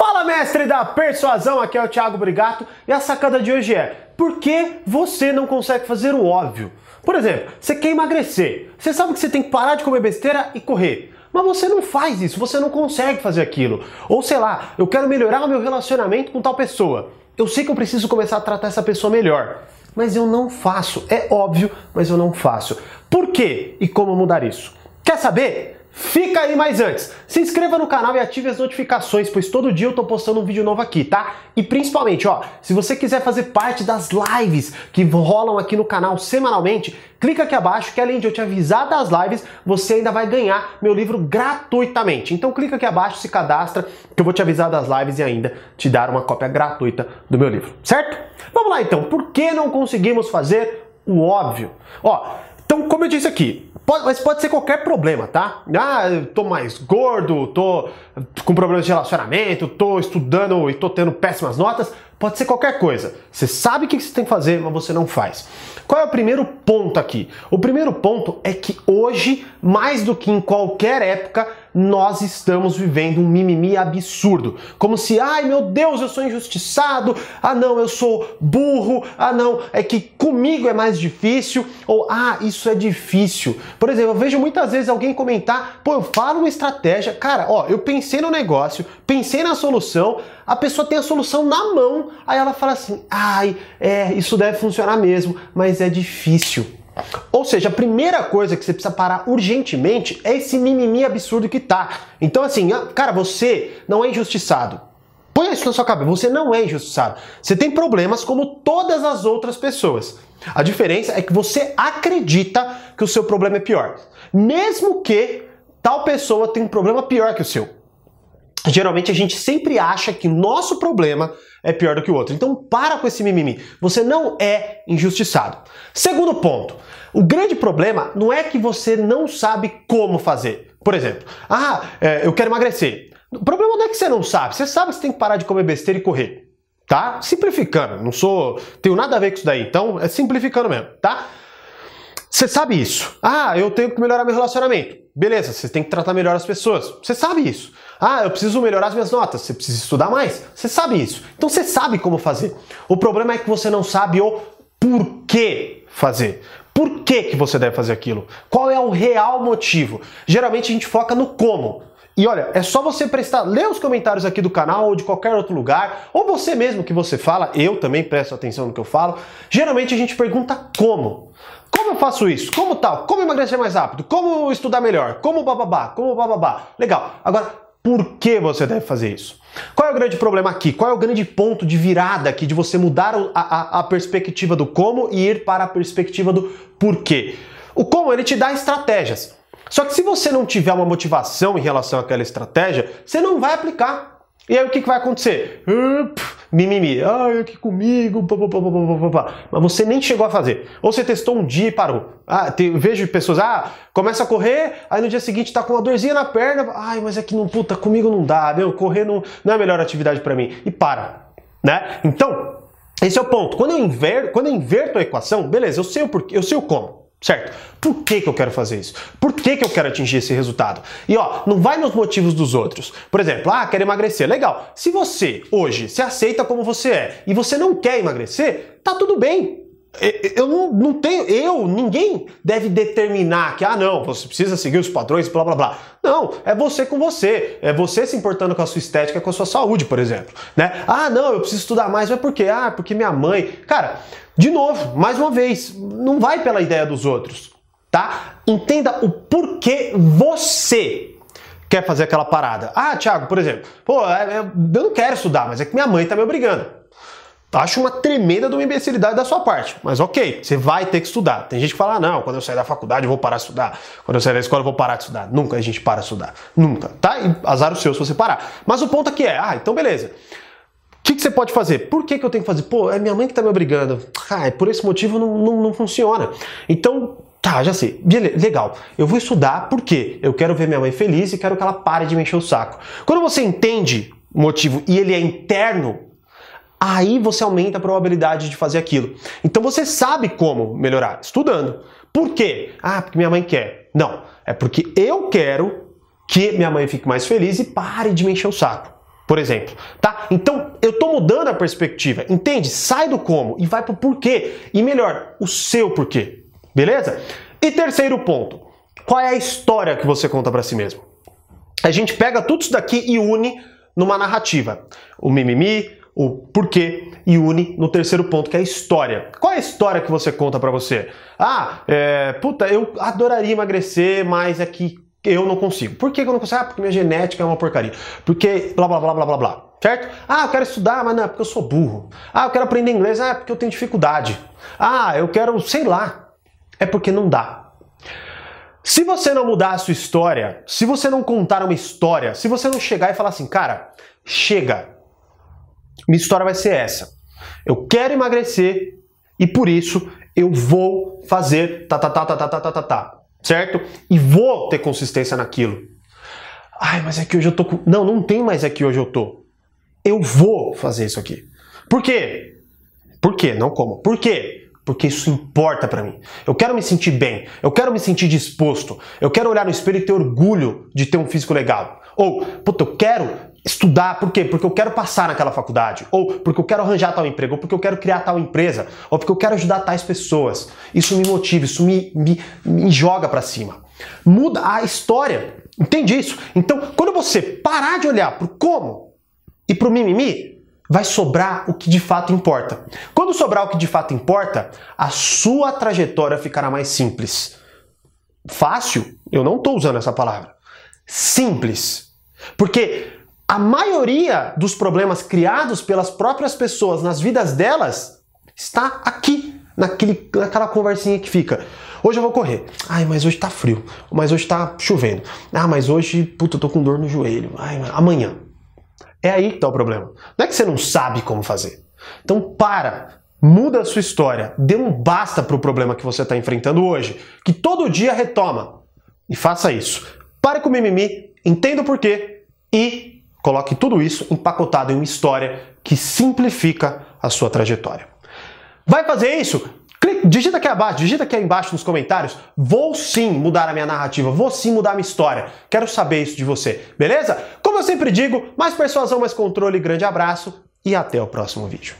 Fala, mestre da persuasão, aqui é o Thiago Brigato e a sacada de hoje é: por que você não consegue fazer o óbvio? Por exemplo, você quer emagrecer, você sabe que você tem que parar de comer besteira e correr. Mas você não faz isso, você não consegue fazer aquilo. Ou sei lá, eu quero melhorar o meu relacionamento com tal pessoa. Eu sei que eu preciso começar a tratar essa pessoa melhor, mas eu não faço. É óbvio, mas eu não faço. Por quê e como mudar isso? Quer saber? Fica aí mais antes, se inscreva no canal e ative as notificações, pois todo dia eu tô postando um vídeo novo aqui, tá? E principalmente, ó, se você quiser fazer parte das lives que rolam aqui no canal semanalmente, clica aqui abaixo que além de eu te avisar das lives, você ainda vai ganhar meu livro gratuitamente. Então clica aqui abaixo, se cadastra, que eu vou te avisar das lives e ainda te dar uma cópia gratuita do meu livro, certo? Vamos lá então, por que não conseguimos fazer o óbvio? Ó, então como eu disse aqui, Pode, mas pode ser qualquer problema, tá? Ah, eu tô mais gordo, tô com problemas de relacionamento, tô estudando e tô tendo péssimas notas. Pode ser qualquer coisa. Você sabe o que você tem que fazer, mas você não faz. Qual é o primeiro ponto aqui? O primeiro ponto é que hoje, mais do que em qualquer época, nós estamos vivendo um mimimi absurdo. Como se, ai meu Deus, eu sou injustiçado, ah não, eu sou burro, ah não, é que comigo é mais difícil, ou ah, isso é difícil. Por exemplo, eu vejo muitas vezes alguém comentar, pô, eu falo uma estratégia, cara, ó, eu pensei no negócio, pensei na solução, a pessoa tem a solução na mão, aí ela fala assim, ai, é, isso deve funcionar mesmo, mas é difícil. Ou seja, a primeira coisa que você precisa parar urgentemente é esse mimimi absurdo que tá. Então, assim, ah, cara, você não é injustiçado. Põe isso na sua cabeça, você não é injustiçado. Você tem problemas como todas as outras pessoas. A diferença é que você acredita que o seu problema é pior. Mesmo que tal pessoa tenha um problema pior que o seu. Geralmente a gente sempre acha que nosso problema é pior do que o outro. Então para com esse mimimi. Você não é injustiçado. Segundo ponto, o grande problema não é que você não sabe como fazer. Por exemplo, ah, é, eu quero emagrecer. O problema não é que você não sabe. Você sabe que você tem que parar de comer besteira e correr. Tá? Simplificando. Não sou. Tenho nada a ver com isso daí. Então é simplificando mesmo, tá? Você sabe isso. Ah, eu tenho que melhorar meu relacionamento. Beleza, você tem que tratar melhor as pessoas. Você sabe isso. Ah, eu preciso melhorar as minhas notas. Você precisa estudar mais. Você sabe isso. Então você sabe como fazer. O problema é que você não sabe o porquê fazer. Por que, que você deve fazer aquilo? Qual é o real motivo? Geralmente a gente foca no como. E olha, é só você prestar, ler os comentários aqui do canal ou de qualquer outro lugar, ou você mesmo que você fala, eu também presto atenção no que eu falo. Geralmente a gente pergunta como. Como eu faço isso? Como tal? Como emagrecer mais rápido? Como estudar melhor? Como bababá? Como bababá? Legal. Agora, por que você deve fazer isso? Qual é o grande problema aqui? Qual é o grande ponto de virada aqui de você mudar a, a, a perspectiva do como e ir para a perspectiva do porquê? O como ele te dá estratégias. Só que se você não tiver uma motivação em relação àquela estratégia, você não vai aplicar. E aí o que, que vai acontecer? Mimimi, ai, aqui comigo, pá, pá, pá, mas você nem chegou a fazer. Ou você testou um dia e parou. Ah, te, vejo pessoas, ah, começa a correr, aí no dia seguinte tá com uma dorzinha na perna, ai, mas é que não, puta, comigo não dá, meu, correr não, não é a melhor atividade para mim. E para, né? Então, esse é o ponto. Quando eu inverto, quando eu inverto a equação, beleza, eu sei o porquê, eu sei o como. Certo? Por que, que eu quero fazer isso? Por que, que eu quero atingir esse resultado? E ó, não vai nos motivos dos outros. Por exemplo, ah, quero emagrecer. Legal. Se você hoje se aceita como você é e você não quer emagrecer, tá tudo bem. Eu não, não tenho, eu, ninguém deve determinar que, ah, não, você precisa seguir os padrões, blá blá blá. Não, é você com você. É você se importando com a sua estética, com a sua saúde, por exemplo. Né? Ah, não, eu preciso estudar mais, mas por quê? Ah, porque minha mãe. Cara, de novo, mais uma vez, não vai pela ideia dos outros, tá? Entenda o porquê você quer fazer aquela parada. Ah, Thiago, por exemplo, pô, é, é, eu não quero estudar, mas é que minha mãe tá me obrigando. Acho uma tremenda de uma imbecilidade da sua parte, mas ok, você vai ter que estudar. Tem gente que fala, ah, não, quando eu sair da faculdade eu vou parar de estudar, quando eu sair da escola eu vou parar de estudar. Nunca a gente para de estudar, nunca, tá? E azar o seu se você parar. Mas o ponto aqui é, ah, então beleza que, que você pode fazer? Por que, que eu tenho que fazer? Pô, é minha mãe que tá me obrigando. Ah, por esse motivo não, não, não funciona. Então, tá, já sei. Legal. Eu vou estudar porque eu quero ver minha mãe feliz e quero que ela pare de me encher o saco. Quando você entende o motivo e ele é interno, aí você aumenta a probabilidade de fazer aquilo. Então você sabe como melhorar, estudando. Por quê? Ah, porque minha mãe quer. Não, é porque eu quero que minha mãe fique mais feliz e pare de me encher o saco. por exemplo, tá? Então eu tô mudando a perspectiva, entende? Sai do como e vai pro porquê. E melhor, o seu porquê. Beleza? E terceiro ponto, qual é a história que você conta para si mesmo? A gente pega tudo isso daqui e une numa narrativa. O mimimi, o porquê e une no terceiro ponto, que é a história. Qual é a história que você conta para você? Ah, é, puta, eu adoraria emagrecer, mas é que eu não consigo. Por que eu não consigo? Ah, porque minha genética é uma porcaria. Porque blá blá blá blá blá blá. Certo? Ah, eu quero estudar, mas não, é porque eu sou burro. Ah, eu quero aprender inglês, ah, é porque eu tenho dificuldade. Ah, eu quero, sei lá. É porque não dá. Se você não mudar a sua história, se você não contar uma história, se você não chegar e falar assim, cara, chega, minha história vai ser essa. Eu quero emagrecer e por isso eu vou fazer tá tá tá tá tá tá tá tá, tá certo? E vou ter consistência naquilo. Ai, mas é que hoje eu tô com... Não, não tem mais é que hoje eu tô. Eu vou fazer isso aqui. Por quê? Por quê? Não como. Por quê? Porque isso importa para mim. Eu quero me sentir bem, eu quero me sentir disposto, eu quero olhar no espelho e ter orgulho de ter um físico legal. Ou, puta, eu quero estudar, por quê? Porque eu quero passar naquela faculdade, ou porque eu quero arranjar tal emprego, ou porque eu quero criar tal empresa, ou porque eu quero ajudar tais pessoas. Isso me motiva, isso me, me, me joga para cima. Muda a história, entende isso? Então, quando você parar de olhar pro como e pro mimimi, vai sobrar o que de fato importa. Quando sobrar o que de fato importa, a sua trajetória ficará mais simples. Fácil? Eu não estou usando essa palavra. Simples. Porque a maioria dos problemas criados pelas próprias pessoas nas vidas delas está aqui, naquele, naquela conversinha que fica. Hoje eu vou correr. Ai, mas hoje tá frio. Mas hoje tá chovendo. Ah, mas hoje, puta, eu tô com dor no joelho. Ai, amanhã. É aí que tá o problema. Não é que você não sabe como fazer. Então para, muda a sua história, dê um basta pro problema que você está enfrentando hoje, que todo dia retoma. E faça isso. Pare com o mimimi, entenda o porquê e Coloque tudo isso empacotado em uma história que simplifica a sua trajetória. Vai fazer isso? Clique, digita aqui abaixo, digita aqui embaixo nos comentários. Vou sim mudar a minha narrativa, vou sim mudar a minha história. Quero saber isso de você, beleza? Como eu sempre digo, mais persuasão, mais controle, grande abraço e até o próximo vídeo.